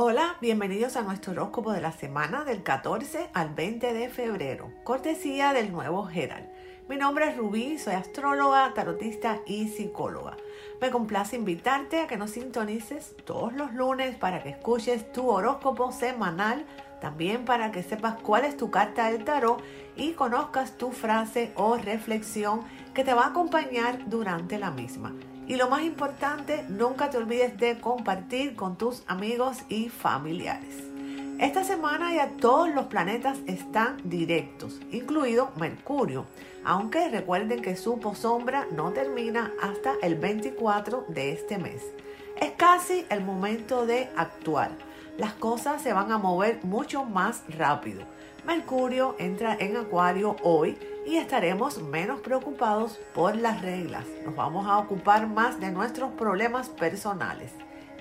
Hola, bienvenidos a nuestro horóscopo de la semana del 14 al 20 de febrero, cortesía del nuevo Herald. Mi nombre es Rubí, soy astróloga, tarotista y psicóloga. Me complace invitarte a que nos sintonices todos los lunes para que escuches tu horóscopo semanal, también para que sepas cuál es tu carta del tarot y conozcas tu frase o reflexión que te va a acompañar durante la misma. Y lo más importante, nunca te olvides de compartir con tus amigos y familiares. Esta semana ya todos los planetas están directos, incluido Mercurio, aunque recuerden que su sombra no termina hasta el 24 de este mes. Es casi el momento de actuar. Las cosas se van a mover mucho más rápido. Mercurio entra en Acuario hoy y estaremos menos preocupados por las reglas. Nos vamos a ocupar más de nuestros problemas personales.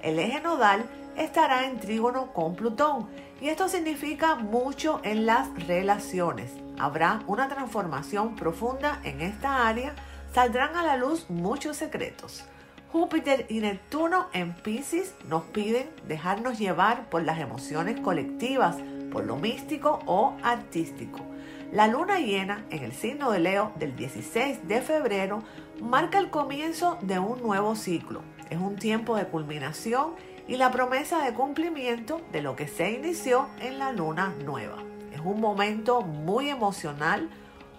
El eje nodal estará en trígono con Plutón y esto significa mucho en las relaciones. Habrá una transformación profunda en esta área, saldrán a la luz muchos secretos. Júpiter y Neptuno en Pisces nos piden dejarnos llevar por las emociones colectivas, por lo místico o artístico. La luna llena en el signo de Leo del 16 de febrero marca el comienzo de un nuevo ciclo. Es un tiempo de culminación y la promesa de cumplimiento de lo que se inició en la luna nueva. Es un momento muy emocional,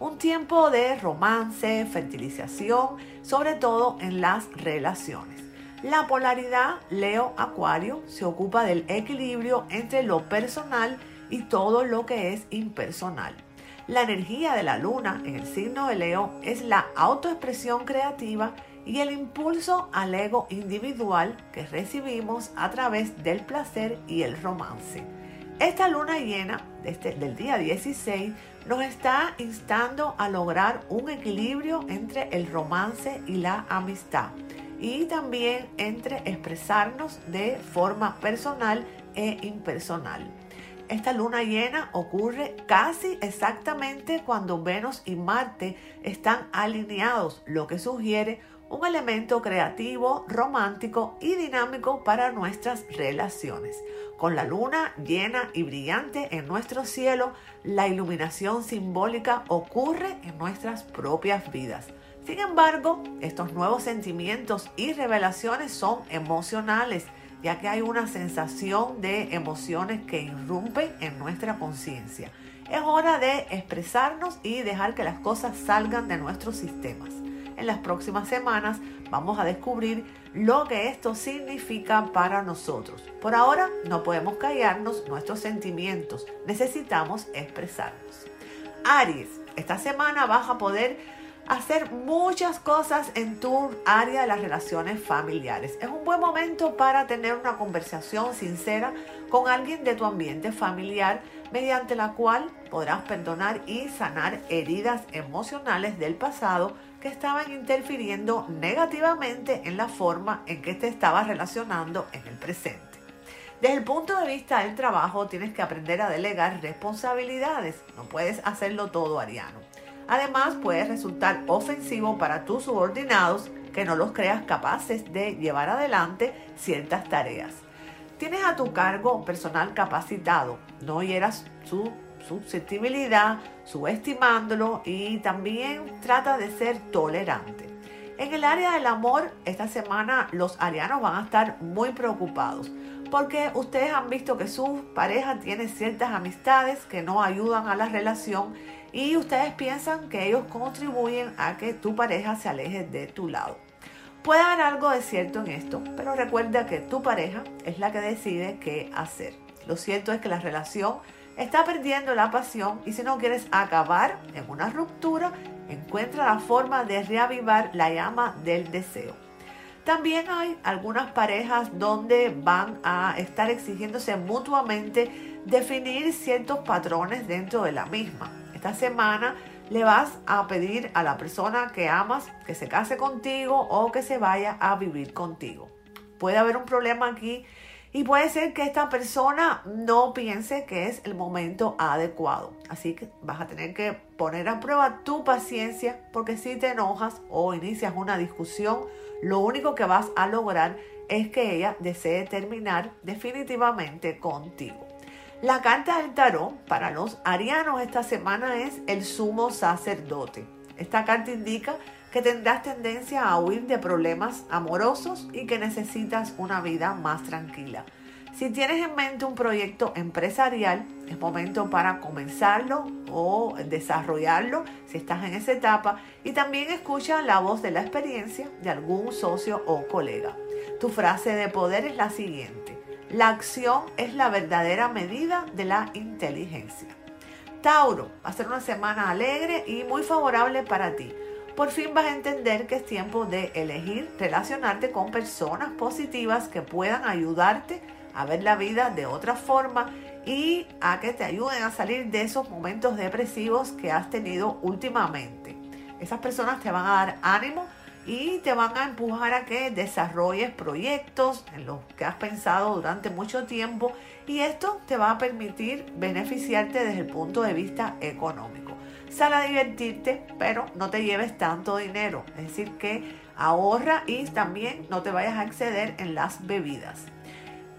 un tiempo de romance, fertilización, sobre todo en las relaciones. La polaridad Leo-Acuario se ocupa del equilibrio entre lo personal y todo lo que es impersonal. La energía de la luna en el signo de Leo es la autoexpresión creativa y el impulso al ego individual que recibimos a través del placer y el romance. Esta luna llena este, del día 16 nos está instando a lograr un equilibrio entre el romance y la amistad y también entre expresarnos de forma personal e impersonal. Esta luna llena ocurre casi exactamente cuando Venus y Marte están alineados, lo que sugiere un elemento creativo, romántico y dinámico para nuestras relaciones. Con la luna llena y brillante en nuestro cielo, la iluminación simbólica ocurre en nuestras propias vidas. Sin embargo, estos nuevos sentimientos y revelaciones son emocionales ya que hay una sensación de emociones que irrumpen en nuestra conciencia. Es hora de expresarnos y dejar que las cosas salgan de nuestros sistemas. En las próximas semanas vamos a descubrir lo que esto significa para nosotros. Por ahora no podemos callarnos nuestros sentimientos, necesitamos expresarnos. Aries, esta semana vas a poder hacer muchas cosas en tu área de las relaciones familiares. Es un buen momento para tener una conversación sincera con alguien de tu ambiente familiar mediante la cual podrás perdonar y sanar heridas emocionales del pasado que estaban interfiriendo negativamente en la forma en que te estabas relacionando en el presente. Desde el punto de vista del trabajo tienes que aprender a delegar responsabilidades. No puedes hacerlo todo, Ariano. Además, puede resultar ofensivo para tus subordinados que no los creas capaces de llevar adelante ciertas tareas. Tienes a tu cargo personal capacitado, no hieras su susceptibilidad, subestimándolo y también trata de ser tolerante. En el área del amor, esta semana los arianos van a estar muy preocupados porque ustedes han visto que su pareja tiene ciertas amistades que no ayudan a la relación y ustedes piensan que ellos contribuyen a que tu pareja se aleje de tu lado. Puede haber algo de cierto en esto, pero recuerda que tu pareja es la que decide qué hacer. Lo cierto es que la relación está perdiendo la pasión y si no quieres acabar en una ruptura, encuentra la forma de reavivar la llama del deseo. También hay algunas parejas donde van a estar exigiéndose mutuamente definir ciertos patrones dentro de la misma. Esta semana le vas a pedir a la persona que amas que se case contigo o que se vaya a vivir contigo. Puede haber un problema aquí y puede ser que esta persona no piense que es el momento adecuado. Así que vas a tener que poner a prueba tu paciencia porque si te enojas o inicias una discusión, lo único que vas a lograr es que ella desee terminar definitivamente contigo. La carta del tarot para los arianos esta semana es el sumo sacerdote. Esta carta indica que tendrás tendencia a huir de problemas amorosos y que necesitas una vida más tranquila. Si tienes en mente un proyecto empresarial, es momento para comenzarlo o desarrollarlo si estás en esa etapa y también escucha la voz de la experiencia de algún socio o colega. Tu frase de poder es la siguiente. La acción es la verdadera medida de la inteligencia. Tauro, va a ser una semana alegre y muy favorable para ti por fin vas a entender que es tiempo de elegir relacionarte con personas positivas que puedan ayudarte a ver la vida de otra forma y a que te ayuden a salir de esos momentos depresivos que has tenido últimamente. Esas personas te van a dar ánimo y te van a empujar a que desarrolles proyectos en los que has pensado durante mucho tiempo y esto te va a permitir beneficiarte desde el punto de vista económico. Sal a divertirte, pero no te lleves tanto dinero. Es decir, que ahorra y también no te vayas a exceder en las bebidas.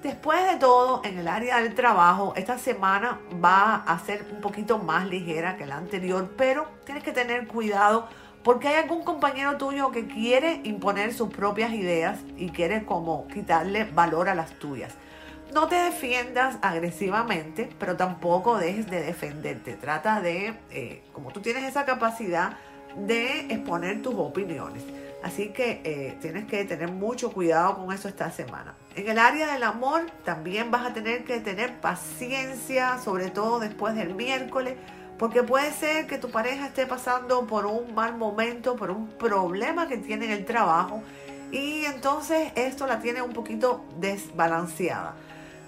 Después de todo, en el área del trabajo, esta semana va a ser un poquito más ligera que la anterior, pero tienes que tener cuidado porque hay algún compañero tuyo que quiere imponer sus propias ideas y quiere como quitarle valor a las tuyas. No te defiendas agresivamente, pero tampoco dejes de defenderte. Trata de, eh, como tú tienes esa capacidad, de exponer tus opiniones. Así que eh, tienes que tener mucho cuidado con eso esta semana. En el área del amor también vas a tener que tener paciencia, sobre todo después del miércoles, porque puede ser que tu pareja esté pasando por un mal momento, por un problema que tiene en el trabajo y entonces esto la tiene un poquito desbalanceada.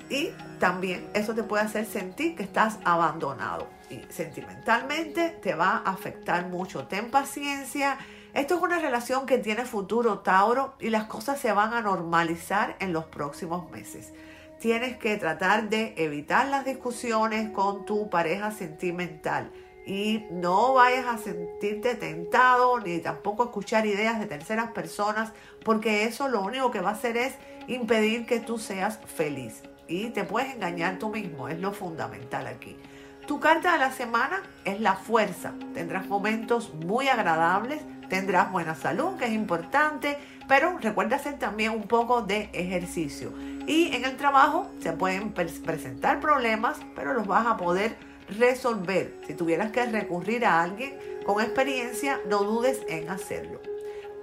Y también eso te puede hacer sentir que estás abandonado. Y sentimentalmente te va a afectar mucho. Ten paciencia. Esto es una relación que tiene futuro, Tauro, y las cosas se van a normalizar en los próximos meses. Tienes que tratar de evitar las discusiones con tu pareja sentimental y no vayas a sentirte tentado ni tampoco escuchar ideas de terceras personas porque eso lo único que va a hacer es impedir que tú seas feliz y te puedes engañar tú mismo, es lo fundamental aquí. Tu carta de la semana es la fuerza. Tendrás momentos muy agradables, tendrás buena salud, que es importante, pero recuerda hacer también un poco de ejercicio. Y en el trabajo se pueden presentar problemas, pero los vas a poder resolver. Si tuvieras que recurrir a alguien con experiencia, no dudes en hacerlo.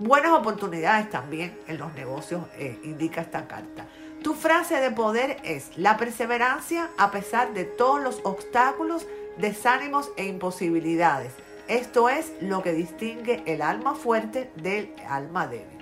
Buenas oportunidades también en los negocios, eh, indica esta carta. Tu frase de poder es la perseverancia a pesar de todos los obstáculos, desánimos e imposibilidades. Esto es lo que distingue el alma fuerte del alma débil.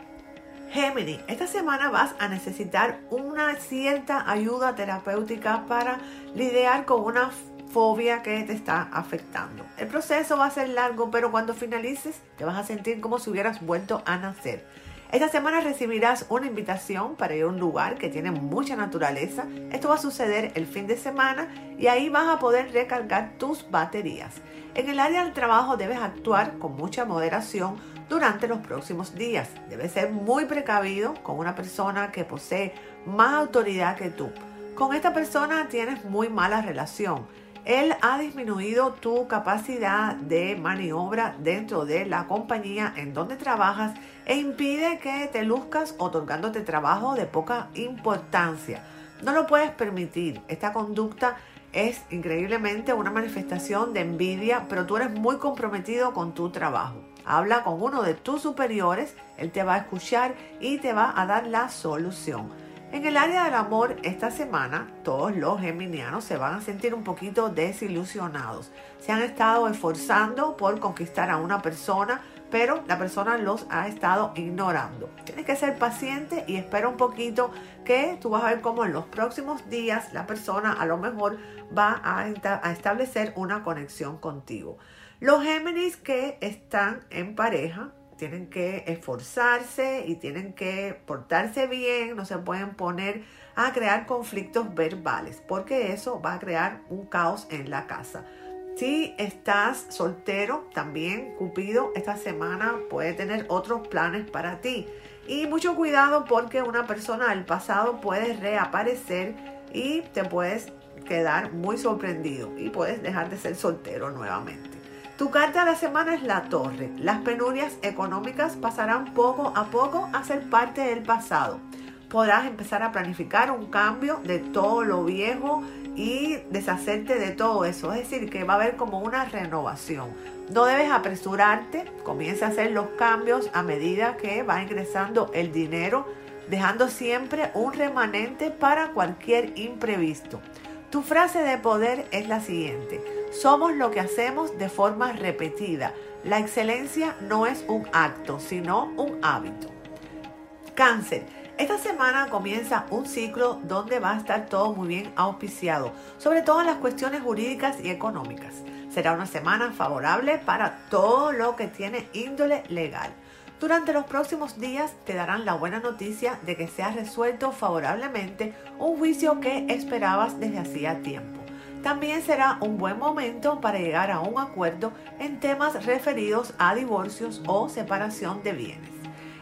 Gemini, esta semana vas a necesitar una cierta ayuda terapéutica para lidiar con una fobia que te está afectando. El proceso va a ser largo, pero cuando finalices te vas a sentir como si hubieras vuelto a nacer. Esta semana recibirás una invitación para ir a un lugar que tiene mucha naturaleza. Esto va a suceder el fin de semana y ahí vas a poder recargar tus baterías. En el área del trabajo debes actuar con mucha moderación durante los próximos días. Debes ser muy precavido con una persona que posee más autoridad que tú. Con esta persona tienes muy mala relación él ha disminuido tu capacidad de maniobra dentro de la compañía en donde trabajas e impide que te luzcas otorgándote trabajo de poca importancia. No lo puedes permitir. Esta conducta es increíblemente una manifestación de envidia, pero tú eres muy comprometido con tu trabajo. Habla con uno de tus superiores, él te va a escuchar y te va a dar la solución. En el área del amor, esta semana todos los geminianos se van a sentir un poquito desilusionados. Se han estado esforzando por conquistar a una persona, pero la persona los ha estado ignorando. Tienes que ser paciente y espera un poquito que tú vas a ver cómo en los próximos días la persona a lo mejor va a, a establecer una conexión contigo. Los Géminis que están en pareja tienen que esforzarse y tienen que portarse bien, no se pueden poner a crear conflictos verbales, porque eso va a crear un caos en la casa. Si estás soltero, también Cupido esta semana puede tener otros planes para ti. Y mucho cuidado porque una persona del pasado puede reaparecer y te puedes quedar muy sorprendido y puedes dejar de ser soltero nuevamente. Tu carta de la semana es la torre. Las penurias económicas pasarán poco a poco a ser parte del pasado. Podrás empezar a planificar un cambio de todo lo viejo y deshacerte de todo eso. Es decir, que va a haber como una renovación. No debes apresurarte, comienza a hacer los cambios a medida que va ingresando el dinero, dejando siempre un remanente para cualquier imprevisto. Tu frase de poder es la siguiente. Somos lo que hacemos de forma repetida. La excelencia no es un acto, sino un hábito. Cáncer. Esta semana comienza un ciclo donde va a estar todo muy bien auspiciado, sobre todo en las cuestiones jurídicas y económicas. Será una semana favorable para todo lo que tiene índole legal. Durante los próximos días te darán la buena noticia de que se ha resuelto favorablemente un juicio que esperabas desde hacía tiempo. También será un buen momento para llegar a un acuerdo en temas referidos a divorcios o separación de bienes.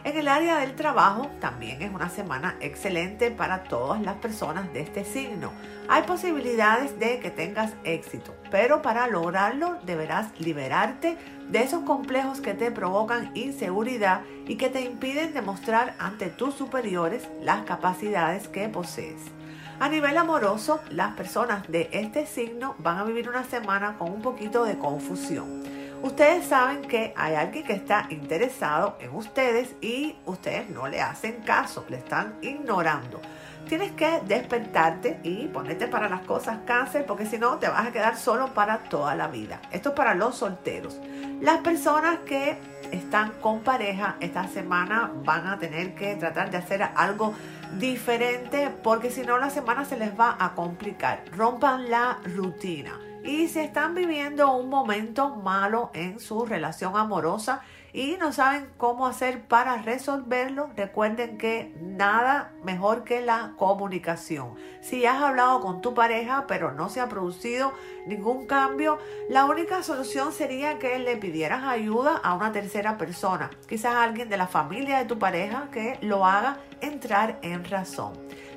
En el área del trabajo también es una semana excelente para todas las personas de este signo. Hay posibilidades de que tengas éxito, pero para lograrlo deberás liberarte de esos complejos que te provocan inseguridad y que te impiden demostrar ante tus superiores las capacidades que posees. A nivel amoroso, las personas de este signo van a vivir una semana con un poquito de confusión Ustedes saben que hay alguien que está interesado en ustedes y ustedes no le hacen caso, le están ignorando. Tienes que despertarte y ponerte para las cosas cáncer porque si no te vas a quedar solo para toda la vida. Esto es para los solteros. Las personas que están con pareja esta semana van a tener que tratar de hacer algo diferente porque si no la semana se les va a complicar. Rompan la rutina. Y si están viviendo un momento malo en su relación amorosa y no saben cómo hacer para resolverlo, recuerden que nada mejor que la comunicación. Si has hablado con tu pareja pero no se ha producido ningún cambio, la única solución sería que le pidieras ayuda a una tercera persona, quizás alguien de la familia de tu pareja que lo haga entrar en razón.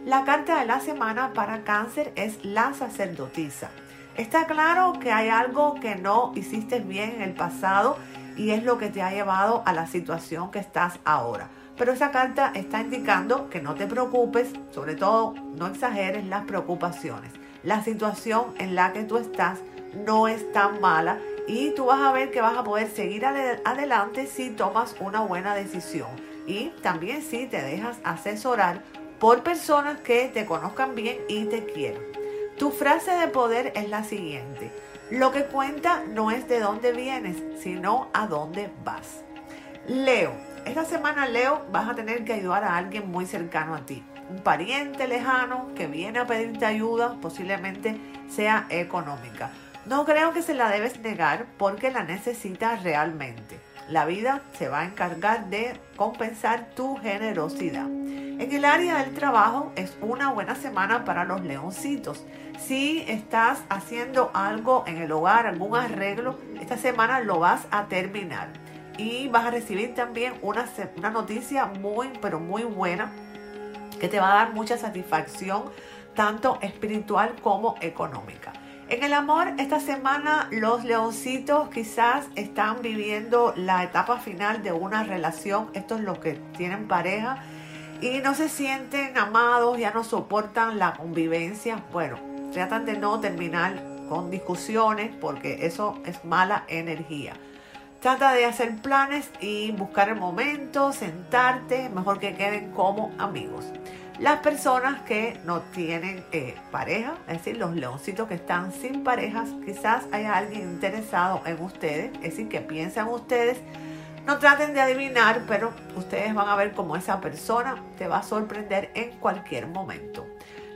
La carta de la semana para cáncer es la sacerdotisa. Está claro que hay algo que no hiciste bien en el pasado y es lo que te ha llevado a la situación que estás ahora. Pero esa carta está indicando que no te preocupes, sobre todo no exageres las preocupaciones. La situación en la que tú estás no es tan mala y tú vas a ver que vas a poder seguir adelante si tomas una buena decisión y también si te dejas asesorar por personas que te conozcan bien y te quieran. Tu frase de poder es la siguiente. Lo que cuenta no es de dónde vienes, sino a dónde vas. Leo. Esta semana, Leo, vas a tener que ayudar a alguien muy cercano a ti. Un pariente lejano que viene a pedirte ayuda, posiblemente sea económica. No creo que se la debes negar porque la necesitas realmente. La vida se va a encargar de compensar tu generosidad. En el área del trabajo es una buena semana para los leoncitos. Si estás haciendo algo en el hogar, algún arreglo, esta semana lo vas a terminar. Y vas a recibir también una, una noticia muy, pero muy buena que te va a dar mucha satisfacción, tanto espiritual como económica. En el amor, esta semana los leoncitos quizás están viviendo la etapa final de una relación. Estos es los que tienen pareja y no se sienten amados, ya no soportan la convivencia. Bueno, tratan de no terminar con discusiones porque eso es mala energía. Trata de hacer planes y buscar el momento, sentarte, mejor que queden como amigos. Las personas que no tienen eh, pareja, es decir, los leoncitos que están sin parejas, quizás haya alguien interesado en ustedes, es decir, que piensan ustedes. No traten de adivinar, pero ustedes van a ver cómo esa persona te va a sorprender en cualquier momento.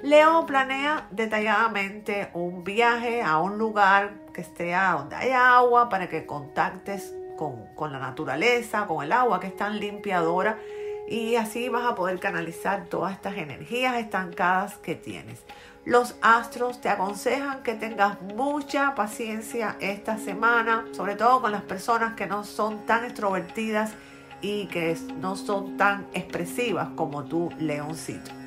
Leo planea detalladamente un viaje a un lugar que esté donde hay agua para que contactes con, con la naturaleza, con el agua que es tan limpiadora y así vas a poder canalizar todas estas energías estancadas que tienes. Los astros te aconsejan que tengas mucha paciencia esta semana, sobre todo con las personas que no son tan extrovertidas y que no son tan expresivas como tu leoncito.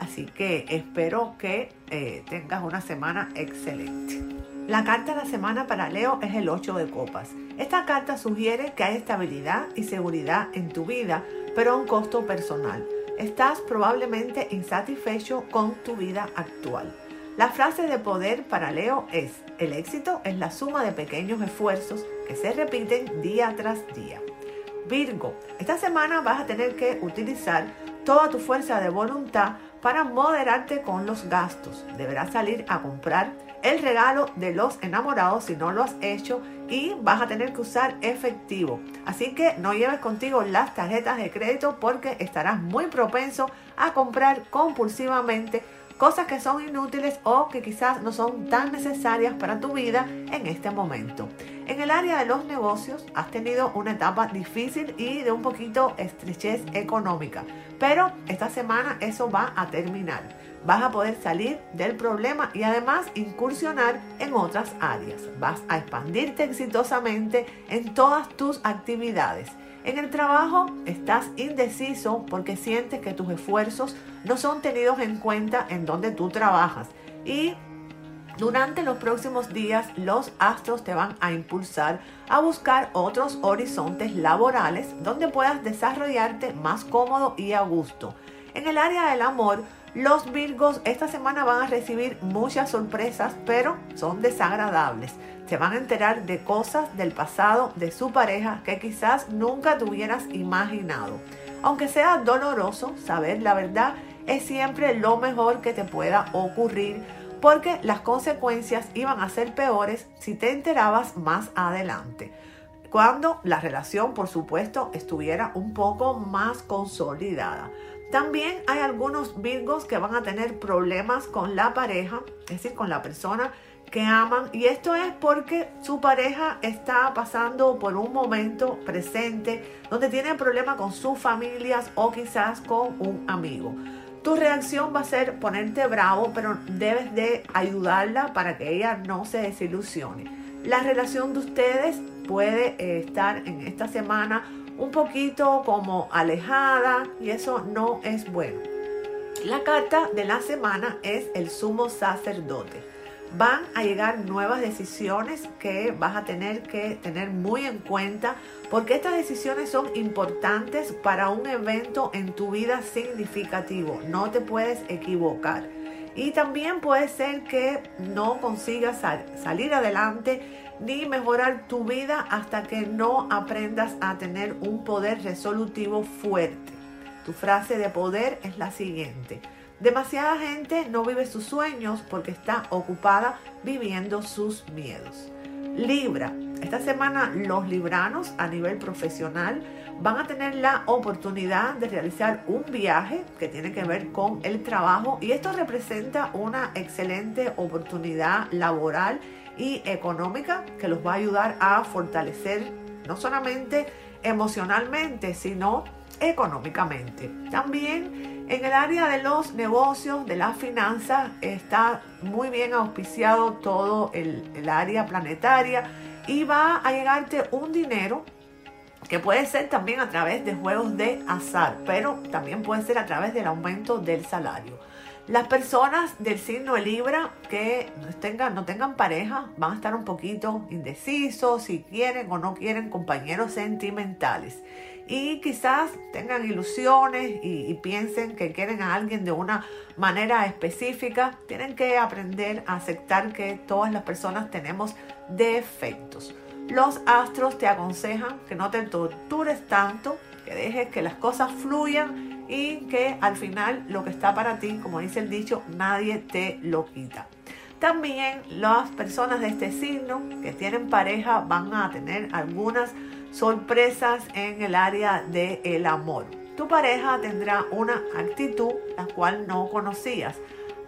Así que espero que eh, tengas una semana excelente. La carta de la semana para Leo es el 8 de copas. Esta carta sugiere que hay estabilidad y seguridad en tu vida, pero a un costo personal. Estás probablemente insatisfecho con tu vida actual. La frase de poder para Leo es, el éxito es la suma de pequeños esfuerzos que se repiten día tras día. Virgo, esta semana vas a tener que utilizar toda tu fuerza de voluntad para moderarte con los gastos. Deberás salir a comprar el regalo de los enamorados si no lo has hecho y vas a tener que usar efectivo. Así que no lleves contigo las tarjetas de crédito porque estarás muy propenso a comprar compulsivamente cosas que son inútiles o que quizás no son tan necesarias para tu vida en este momento. En el área de los negocios has tenido una etapa difícil y de un poquito estrechez económica, pero esta semana eso va a terminar. Vas a poder salir del problema y además incursionar en otras áreas. Vas a expandirte exitosamente en todas tus actividades. En el trabajo estás indeciso porque sientes que tus esfuerzos no son tenidos en cuenta en donde tú trabajas y durante los próximos días los astros te van a impulsar a buscar otros horizontes laborales donde puedas desarrollarte más cómodo y a gusto. En el área del amor, los Virgos esta semana van a recibir muchas sorpresas, pero son desagradables. Se van a enterar de cosas del pasado de su pareja que quizás nunca te hubieras imaginado. Aunque sea doloroso, saber la verdad es siempre lo mejor que te pueda ocurrir porque las consecuencias iban a ser peores si te enterabas más adelante. Cuando la relación, por supuesto, estuviera un poco más consolidada. También hay algunos virgos que van a tener problemas con la pareja, es decir, con la persona que aman. Y esto es porque su pareja está pasando por un momento presente donde tiene problemas con sus familias o quizás con un amigo. Tu reacción va a ser ponerte bravo, pero debes de ayudarla para que ella no se desilusione. La relación de ustedes puede eh, estar en esta semana un poquito como alejada y eso no es bueno. La carta de la semana es el sumo sacerdote. Van a llegar nuevas decisiones que vas a tener que tener muy en cuenta porque estas decisiones son importantes para un evento en tu vida significativo. No te puedes equivocar. Y también puede ser que no consigas salir adelante ni mejorar tu vida hasta que no aprendas a tener un poder resolutivo fuerte. Tu frase de poder es la siguiente. Demasiada gente no vive sus sueños porque está ocupada viviendo sus miedos. Libra. Esta semana los libranos a nivel profesional van a tener la oportunidad de realizar un viaje que tiene que ver con el trabajo y esto representa una excelente oportunidad laboral y económica que los va a ayudar a fortalecer no solamente emocionalmente, sino económicamente. También en el área de los negocios, de las finanzas, está muy bien auspiciado todo el, el área planetaria y va a llegarte un dinero que puede ser también a través de juegos de azar, pero también puede ser a través del aumento del salario. Las personas del signo de Libra que no tengan, pareja van a estar un poquito indecisos si quieren o no quieren compañeros sentimentales. Y quizás tengan ilusiones y piensen que quieren a alguien de una manera específica. Tienen que aprender a aceptar que todas las personas tenemos defectos. Los astros te aconsejan que no te tortures tanto, que dejes que las cosas fluyan y que al final lo que está para ti, como dice el dicho, nadie te lo quita. También las personas de este signo que tienen pareja van a tener algunas sorpresas en el área del amor. Tu pareja tendrá una actitud la cual no conocías.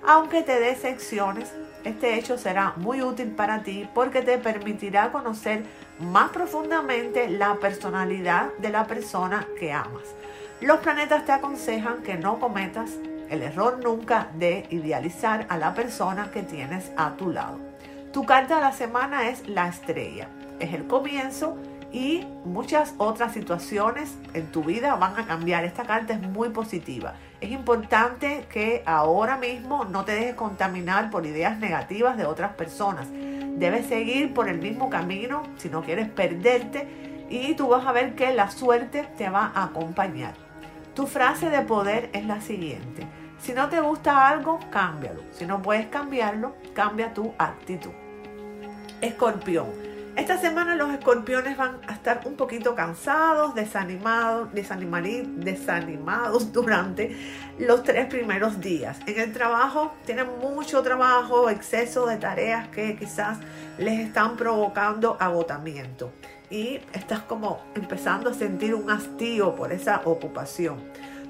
Aunque te dé secciones, este hecho será muy útil para ti porque te permitirá conocer más profundamente la personalidad de la persona que amas. Los planetas te aconsejan que no cometas el error nunca de idealizar a la persona que tienes a tu lado. Tu carta de la semana es la estrella. Es el comienzo y muchas otras situaciones en tu vida van a cambiar. Esta carta es muy positiva. Es importante que ahora mismo no te dejes contaminar por ideas negativas de otras personas. Debes seguir por el mismo camino si no quieres perderte y tú vas a ver que la suerte te va a acompañar. Tu frase de poder es la siguiente. Si no te gusta algo, cámbialo. Si no puedes cambiarlo, cambia tu actitud. Escorpión. Esta semana los escorpiones van a estar un poquito cansados, desanimados, desanimados durante los tres primeros días. En el trabajo tienen mucho trabajo, exceso de tareas que quizás les están provocando agotamiento. Y estás como empezando a sentir un hastío por esa ocupación.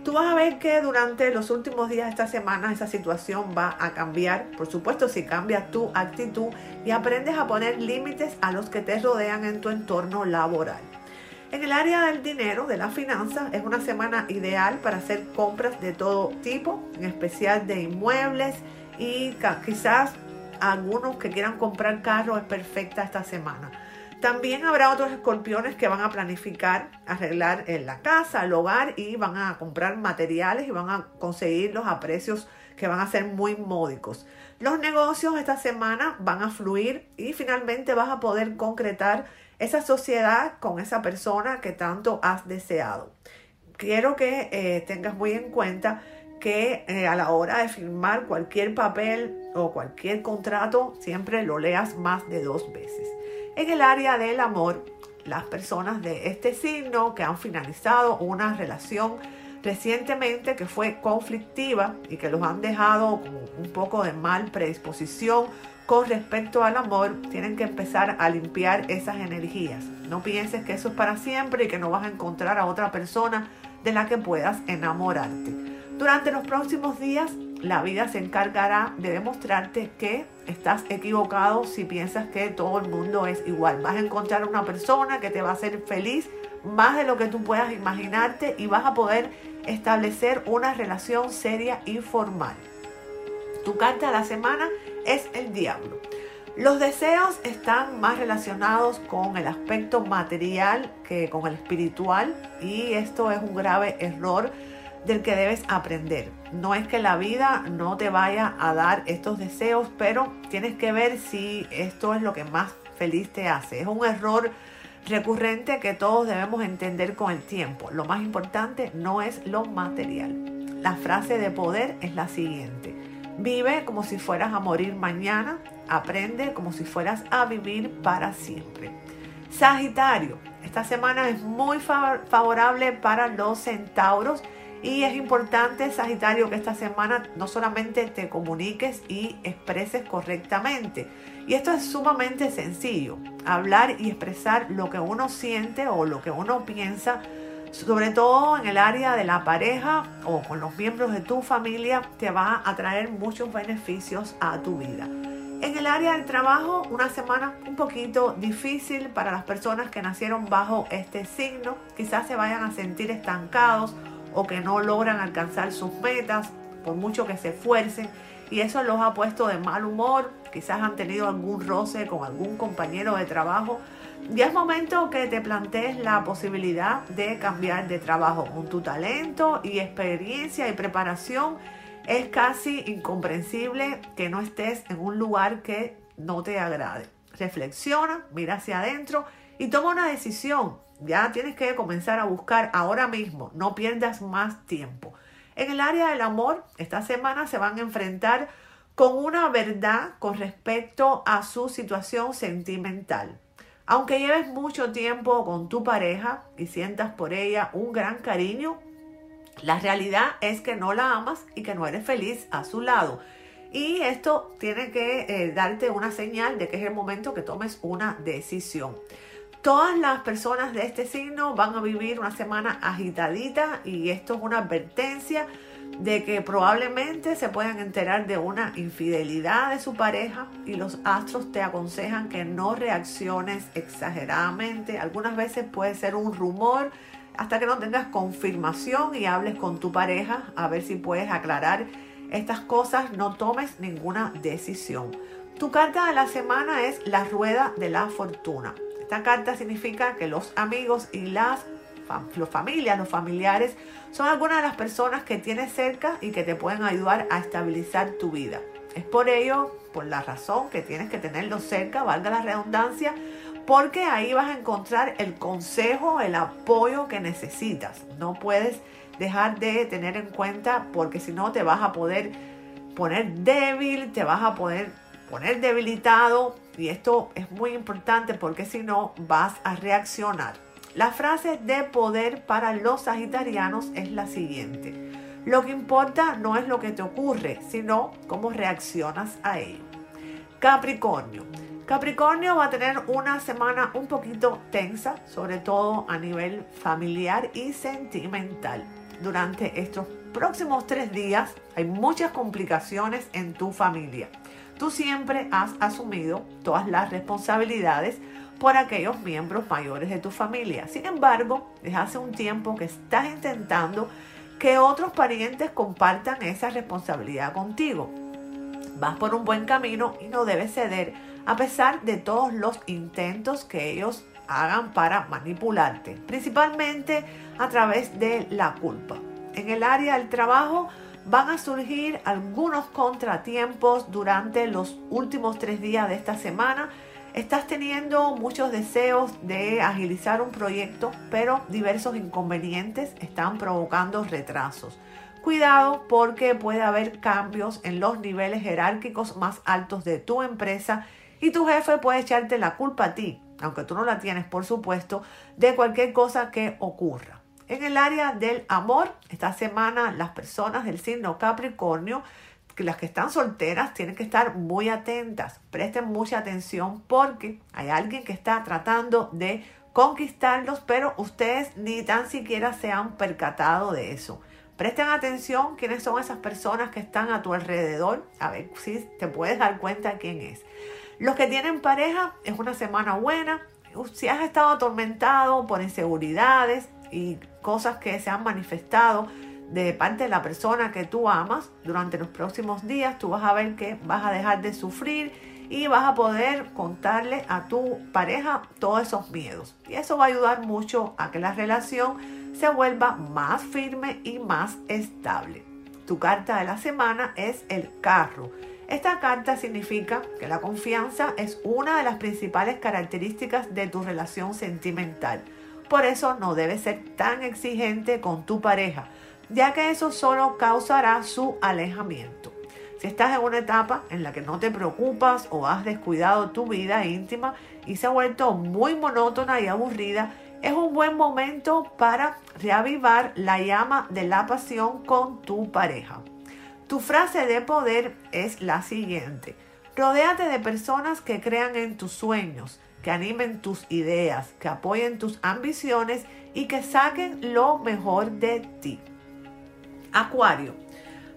Tú vas a ver que durante los últimos días de esta semana esa situación va a cambiar. Por supuesto, si cambia tu actitud y aprendes a poner límites a los que te rodean en tu entorno laboral. En el área del dinero, de la finanza, es una semana ideal para hacer compras de todo tipo, en especial de inmuebles y quizás algunos que quieran comprar carros es perfecta esta semana. También habrá otros escorpiones que van a planificar arreglar en la casa, el hogar y van a comprar materiales y van a conseguirlos a precios que van a ser muy módicos. Los negocios esta semana van a fluir y finalmente vas a poder concretar esa sociedad con esa persona que tanto has deseado. Quiero que eh, tengas muy en cuenta que eh, a la hora de firmar cualquier papel o cualquier contrato siempre lo leas más de dos veces. En el área del amor, las personas de este signo que han finalizado una relación recientemente que fue conflictiva y que los han dejado con un poco de mal predisposición con respecto al amor, tienen que empezar a limpiar esas energías. No pienses que eso es para siempre y que no vas a encontrar a otra persona de la que puedas enamorarte. Durante los próximos días la vida se encargará de demostrarte que estás equivocado si piensas que todo el mundo es igual. Vas a encontrar una persona que te va a hacer feliz más de lo que tú puedas imaginarte y vas a poder establecer una relación seria y formal. Tu carta de la semana es el diablo. Los deseos están más relacionados con el aspecto material que con el espiritual y esto es un grave error del que debes aprender. No es que la vida no te vaya a dar estos deseos, pero tienes que ver si esto es lo que más feliz te hace. Es un error recurrente que todos debemos entender con el tiempo. Lo más importante no es lo material. La frase de poder es la siguiente. Vive como si fueras a morir mañana. Aprende como si fueras a vivir para siempre. Sagitario, esta semana es muy favorable para los centauros y es importante, Sagitario, que esta semana no solamente te comuniques y expreses correctamente. Y esto es sumamente sencillo. Hablar y expresar lo que uno siente o lo que uno piensa, sobre todo en el área de la pareja o con los miembros de tu familia, te va a traer muchos beneficios a tu vida. En el área del trabajo, una semana un poquito difícil para las personas que nacieron bajo este signo. Quizás se vayan a sentir estancados o que no logran alcanzar sus metas por mucho que se esfuercen y eso los ha puesto de mal humor, quizás han tenido algún roce con algún compañero de trabajo. Ya es momento que te plantees la posibilidad de cambiar de trabajo con tu talento y experiencia y preparación. Es casi incomprensible que no estés en un lugar que no te agrade. Reflexiona, mira hacia adentro y toma una decisión. Ya tienes que comenzar a buscar ahora mismo, no pierdas más tiempo. En el área del amor, esta semana se van a enfrentar con una verdad con respecto a su situación sentimental. Aunque lleves mucho tiempo con tu pareja y sientas por ella un gran cariño, la realidad es que no la amas y que no eres feliz a su lado. Y esto tiene que eh, darte una señal de que es el momento que tomes una decisión. Todas las personas de este signo van a vivir una semana agitadita y esto es una advertencia de que probablemente se puedan enterar de una infidelidad de su pareja y los astros te aconsejan que no reacciones exageradamente. Algunas veces puede ser un rumor hasta que no tengas confirmación y hables con tu pareja a ver si puedes aclarar estas cosas. No tomes ninguna decisión. Tu carta de la semana es la rueda de la fortuna Esta carta significa que los amigos y las los familias, los familiares, son algunas de las personas que tienes cerca y que te pueden ayudar a estabilizar tu vida. Es por ello, por la razón que tienes que tenerlos cerca, valga la redundancia, porque ahí vas a encontrar el consejo, el apoyo que necesitas. No puedes dejar de tener en cuenta porque si no te vas a poder poner débil, te vas a poder poner debilitado y esto es muy importante porque si no vas a reaccionar. La frase de poder para los sagitarianos es la siguiente. Lo que importa no es lo que te ocurre, sino cómo reaccionas a ello. Capricornio. Capricornio va a tener una semana un poquito tensa, sobre todo a nivel familiar y sentimental. Durante estos próximos tres días hay muchas complicaciones en tu familia. Tú siempre has asumido todas las responsabilidades por aquellos miembros mayores de tu familia. Sin embargo, desde hace un tiempo que estás intentando que otros parientes compartan esa responsabilidad contigo. Vas por un buen camino y no debes ceder a pesar de todos los intentos que ellos hagan para manipularte, principalmente a través de la culpa. En el área del trabajo van a surgir algunos contratiempos durante los últimos tres días de esta semana Estás teniendo muchos deseos de agilizar un proyecto, pero diversos inconvenientes están provocando retrasos. Cuidado porque puede haber cambios en los niveles jerárquicos más altos de tu empresa y tu jefe puede echarte la culpa a ti, aunque tú no la tienes, por supuesto, de cualquier cosa que ocurra. En el área del amor, esta semana las personas del signo Capricornio las que están solteras tienen que estar muy atentas, presten mucha atención porque hay alguien que está tratando de conquistarlos, pero ustedes ni tan siquiera se han percatado de eso. Presten atención quiénes son esas personas que están a tu alrededor, a ver si te puedes dar cuenta quién es. Los que tienen pareja, es una semana buena. Si has estado atormentado por inseguridades y cosas que se han manifestado, de parte de la persona que tú amas durante los próximos días, tú vas a ver que vas a dejar de sufrir y vas a poder contarle a tu pareja todos esos miedos. Y eso va a ayudar mucho a que la relación se vuelva más firme y más estable. Tu carta de la semana es el carro. Esta carta significa que la confianza es una de las principales características de tu relación sentimental. Por eso no debes ser tan exigente con tu pareja ya que eso solo causará su alejamiento. Si estás en una etapa en la que no te preocupas o has descuidado tu vida íntima y se ha vuelto muy monótona y aburrida, es un buen momento para reavivar la llama de la pasión con tu pareja. Tu frase de poder es la siguiente. Rodéate de personas que crean en tus sueños, que animen tus ideas, que apoyen tus ambiciones y que saquen lo mejor de ti. Acuario.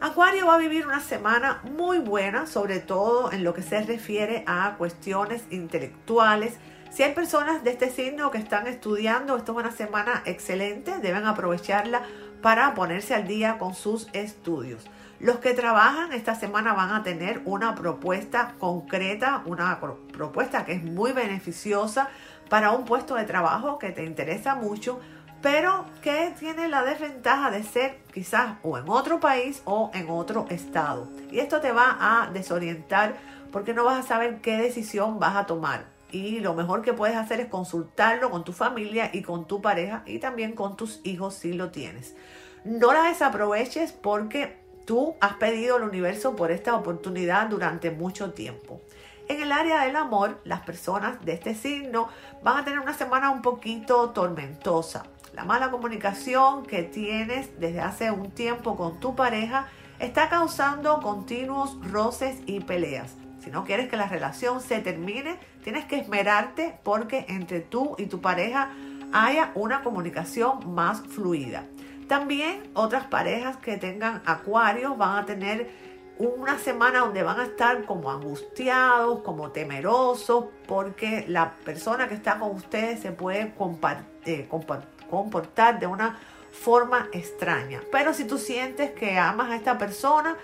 Acuario va a vivir una semana muy buena, sobre todo en lo que se refiere a cuestiones intelectuales. Si hay personas de este signo que están estudiando, esto es una semana excelente, deben aprovecharla para ponerse al día con sus estudios. Los que trabajan esta semana van a tener una propuesta concreta, una propuesta que es muy beneficiosa para un puesto de trabajo que te interesa mucho pero que tiene la desventaja de ser quizás o en otro país o en otro estado. Y esto te va a desorientar porque no vas a saber qué decisión vas a tomar. Y lo mejor que puedes hacer es consultarlo con tu familia y con tu pareja y también con tus hijos si lo tienes. No la desaproveches porque tú has pedido al universo por esta oportunidad durante mucho tiempo. En el área del amor, las personas de este signo van a tener una semana un poquito tormentosa la mala comunicación que tienes desde hace un tiempo con tu pareja está causando continuos roces y peleas. Si no quieres que la relación se termine, tienes que esmerarte porque entre tú y tu pareja haya una comunicación más fluida. También otras parejas que tengan acuarios van a tener una semana donde van a estar como angustiados, como temerosos, porque la persona que está con ustedes se puede compartir comportar de una forma extraña. Pero si tú sientes que amas a esta persona,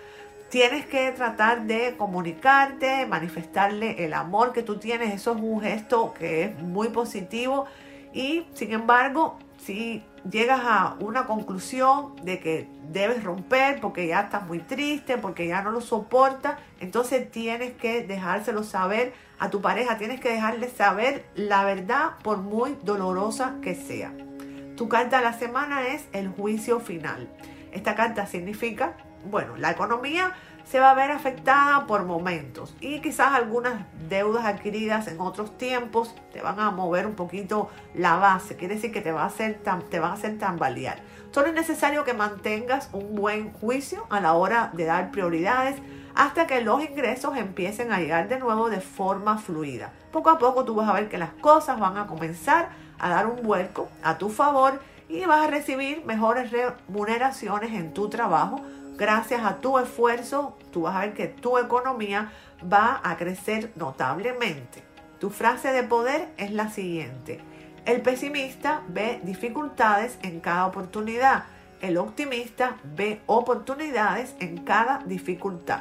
Tienes que tratar de comunicarte, manifestarle el amor que tú tienes. Eso es un gesto que es muy positivo. Y sin embargo, si llegas a una conclusión de que debes romper porque ya estás muy triste, porque ya no lo soportas, entonces tienes que dejárselo saber a tu pareja, tienes que dejarle saber la verdad por muy dolorosa que sea. Tu carta de la semana es el juicio final. Esta carta significa bueno, la economía se va a ver afectada por momentos y quizás algunas deudas adquiridas en otros tiempos te van a mover un poquito la base, quiere decir que te, va a hacer te van a hacer tambalear. Solo es necesario que mantengas un buen juicio a la hora de dar prioridades hasta que los ingresos empiecen a llegar de nuevo de forma fluida. Poco a poco tú vas a ver que las cosas van a comenzar a dar un vuelco a tu favor y vas a recibir mejores remuneraciones en tu trabajo gracias a tu esfuerzo, tú vas a ver que tu economía va a crecer notablemente. Tu frase de poder es la siguiente. El pesimista ve dificultades en cada oportunidad. El optimista ve oportunidades en cada dificultad.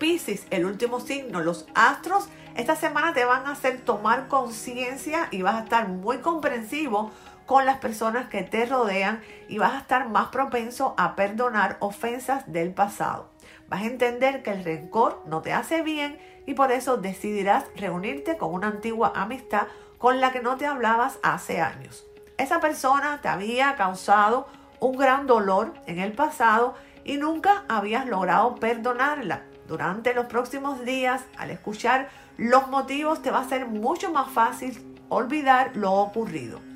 Piscis, el último signo, los astros, esta semana te van a hacer tomar conciencia y vas a estar muy comprensivo con las personas que te rodean y vas a estar más propenso a perdonar ofensas del pasado. Vas a entender que el rencor no te hace bien y por eso decidirás reunirte con una antigua amistad con la que no te hablabas hace años. Esa persona te había causado un gran dolor en el pasado y nunca habías logrado perdonarla. Durante los próximos días, al escuchar los motivos, te va a ser mucho más fácil olvidar lo ocurrido.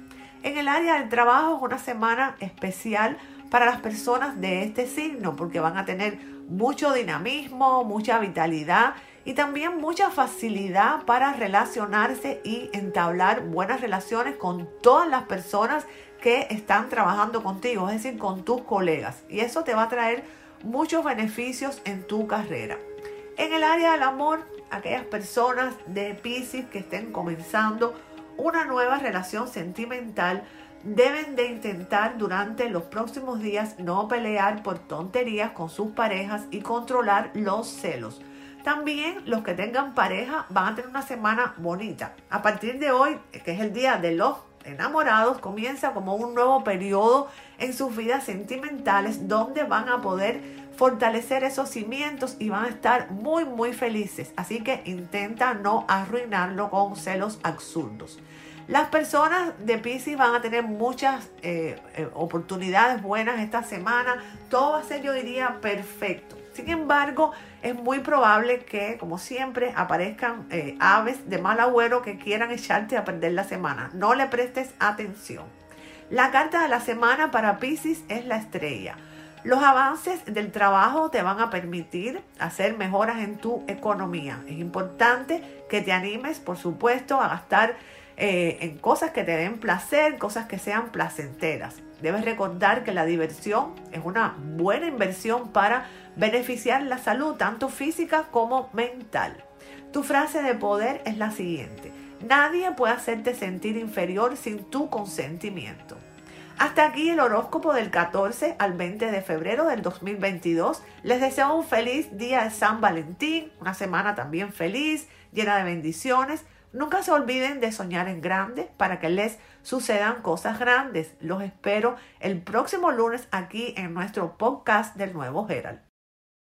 En el área del trabajo es una semana especial para las personas de este signo porque van a tener mucho dinamismo, mucha vitalidad y también mucha facilidad para relacionarse y entablar buenas relaciones con todas las personas que están trabajando contigo, es decir, con tus colegas. Y eso te va a traer muchos beneficios en tu carrera. En el área del amor, aquellas personas de Pisces que estén comenzando una nueva relación sentimental, deben de intentar durante los próximos días no pelear por tonterías con sus parejas y controlar los celos. También los que tengan pareja van a tener una semana bonita. A partir de hoy, que es el día de los enamorados, comienza como un nuevo periodo en sus vidas sentimentales donde van a poder fortalecer esos cimientos y van a estar muy muy felices. Así que intenta no arruinarlo con celos absurdos. Las personas de Pisces van a tener muchas eh, eh, oportunidades buenas esta semana. Todo va a ser, yo diría, perfecto. Sin embargo, es muy probable que, como siempre, aparezcan eh, aves de mal agüero que quieran echarte a perder la semana. No le prestes atención. La carta de la semana para Pisces es la estrella. Los avances del trabajo te van a permitir hacer mejoras en tu economía. Es importante que te animes, por supuesto, a gastar eh, en cosas que te den placer, cosas que sean placenteras. Debes recordar que la diversión es una buena inversión para beneficiar la salud, tanto física como mental. Tu frase de poder es la siguiente. Nadie puede hacerte sentir inferior sin tu consentimiento. Hasta aquí el horóscopo del 14 al 20 de febrero del 2022. Les deseo un feliz día de San Valentín, una semana también feliz, llena de bendiciones. Nunca se olviden de soñar en grande para que les sucedan cosas grandes. Los espero el próximo lunes aquí en nuestro podcast del nuevo Herald.